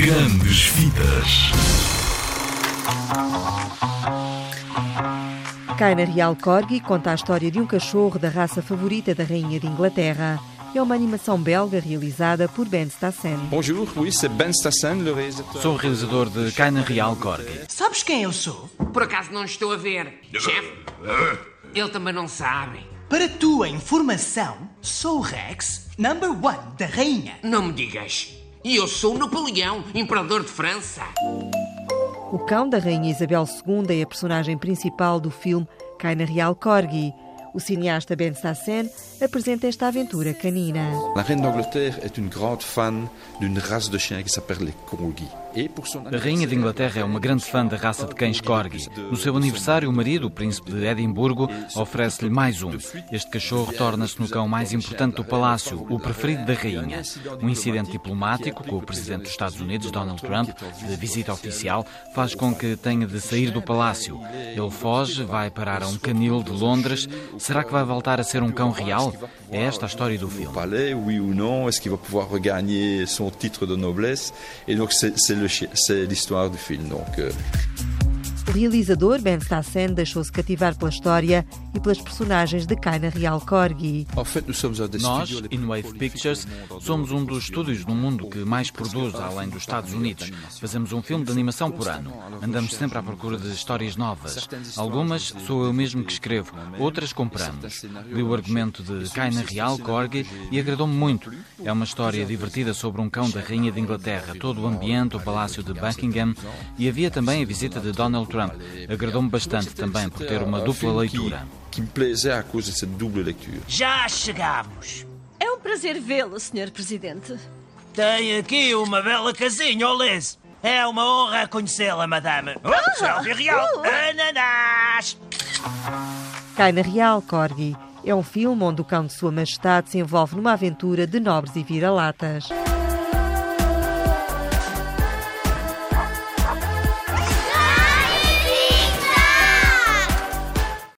Grandes Vidas. Cai na Real Corgi conta a história de um cachorro da raça favorita da Rainha de Inglaterra. É uma animação belga realizada por Ben Stassen. Bonjour, oui, c'est Ben Stassen, le réalisateur. Sou o realizador de Caina Real Corgi. Sabes quem eu sou? Por acaso não estou a ver. Chefe, ele também não sabe. Para tua informação, sou o Rex, number one da rainha. Não me digas. E eu sou Napoleão, imperador de França. O cão da Rainha Isabel II é a personagem principal do filme Cai na Real Corgi. O cineasta Ben Stassen apresenta esta aventura canina. La reine d'Angleterre est une grande fan d'une race de chiens qui s'appelle les corgis. Et pour son A Rainha de Inglaterra é uma grande fã da raça de cães Corgi. No seu aniversário, o marido, o príncipe de Edimburgo, oferece-lhe mais um. Este cachorro torna-se no cão mais importante do palácio, o preferido da rainha. Um incidente diplomático com o presidente dos Estados Unidos, Donald Trump, de visita oficial, faz com que tenha de sair do palácio. Ele foge, vai parar a um canil de Londres. Será que vai voltar a ser um cão real? É esta a história do filme. palais, oui ou non, est-ce qu'il va pouvoir regagner son titre de noblesse Et donc c'est l'histoire du film. Donc euh, realizador Ben Stassen deixou-se cativar pela história e pelas personagens de Cai na Real Corgi. Nós, plus InWave Pictures, somos um dos estúdios no mundo que mais produz além dos Estados Unidos. Fazemos um filme de animação por ano. Andamos sempre à procura de histórias novas. Algumas sou eu mesmo que escrevo, outras compramos. Li o argumento de Caina Real, Corgi, e agradou-me muito. É uma história divertida sobre um cão da Rainha de Inglaterra, todo o ambiente, o Palácio de Buckingham, e havia também a visita de Donald Trump. Agradou-me bastante também por ter uma un dupla leitura. qui me plaisait à cause de cette double lecture. Já chegamos. É um prazer vê-lo, Sr. Presidente. Tem aqui uma bela casinha, Liz. É uma honra conhecê-la, madame. Oh, selfie real. Ananás. Cai na Real Corgi é um filme onde o cão de Sua Majestade se envolve numa aventura de nobres e vira-latas.